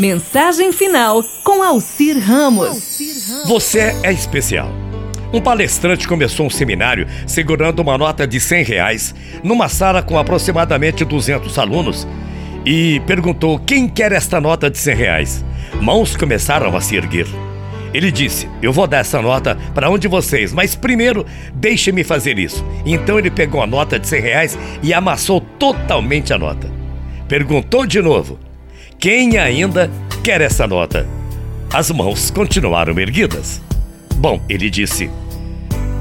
Mensagem final com Alcir Ramos. Você é especial. Um palestrante começou um seminário segurando uma nota de 100 reais numa sala com aproximadamente 200 alunos e perguntou quem quer esta nota de 100 reais. Mãos começaram a se erguer. Ele disse: Eu vou dar essa nota para um de vocês, mas primeiro deixe-me fazer isso. Então ele pegou a nota de 100 reais e amassou totalmente a nota. Perguntou de novo: Quem ainda quer essa nota? As mãos continuaram erguidas. Bom, ele disse: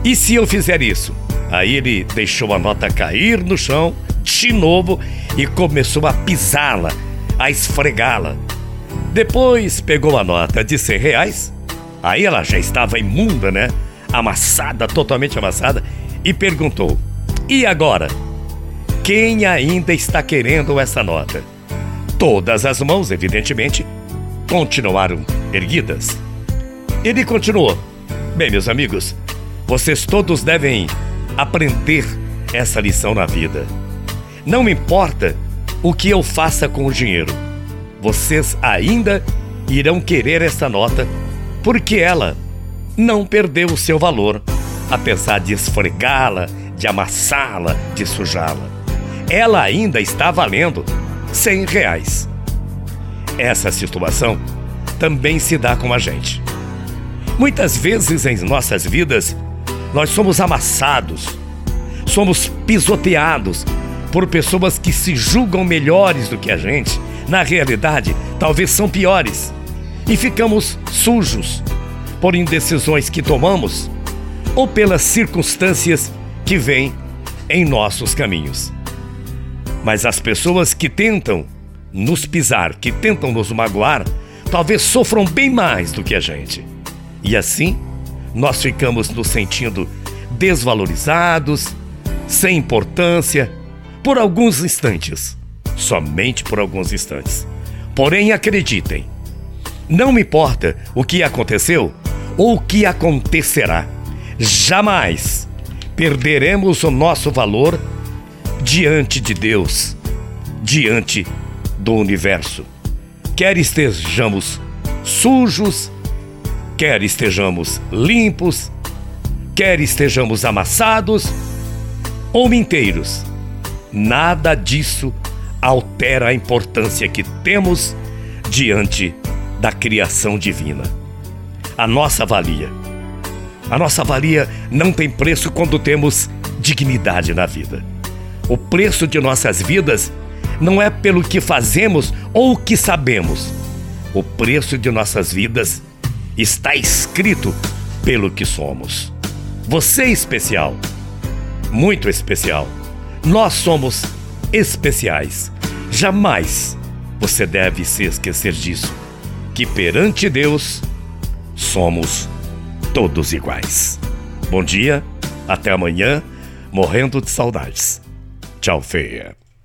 E se eu fizer isso? Aí ele deixou a nota cair no chão de novo e começou a pisá-la, a esfregá-la. Depois pegou a nota de 100 reais Aí ela já estava imunda, né? Amassada, totalmente amassada, e perguntou: E agora? Quem ainda está querendo essa nota? Todas as mãos, evidentemente, continuaram erguidas. Ele continuou: Bem, meus amigos, vocês todos devem aprender essa lição na vida. Não me importa o que eu faça com o dinheiro, vocês ainda irão querer essa nota porque ela não perdeu o seu valor, apesar de esfregá-la, de amassá-la, de sujá-la. Ela ainda está valendo 100 reais. Essa situação também se dá com a gente. Muitas vezes em nossas vidas, nós somos amassados, somos pisoteados por pessoas que se julgam melhores do que a gente. Na realidade, talvez são piores e ficamos sujos por indecisões que tomamos ou pelas circunstâncias que vêm em nossos caminhos. Mas as pessoas que tentam nos pisar, que tentam nos magoar, talvez sofram bem mais do que a gente. E assim, nós ficamos nos sentindo desvalorizados, sem importância, por alguns instantes. Somente por alguns instantes. Porém, acreditem, não importa o que aconteceu ou o que acontecerá. Jamais perderemos o nosso valor diante de Deus, diante do universo. Quer estejamos sujos, quer estejamos limpos, quer estejamos amassados ou inteiros, nada disso altera a importância que temos diante da criação divina. A nossa valia. A nossa valia não tem preço quando temos dignidade na vida. O preço de nossas vidas não é pelo que fazemos ou o que sabemos. O preço de nossas vidas está escrito pelo que somos. Você é especial, muito especial. Nós somos especiais. Jamais você deve se esquecer disso que perante Deus somos todos iguais. Bom dia, até amanhã, morrendo de saudades. Tchau, feia.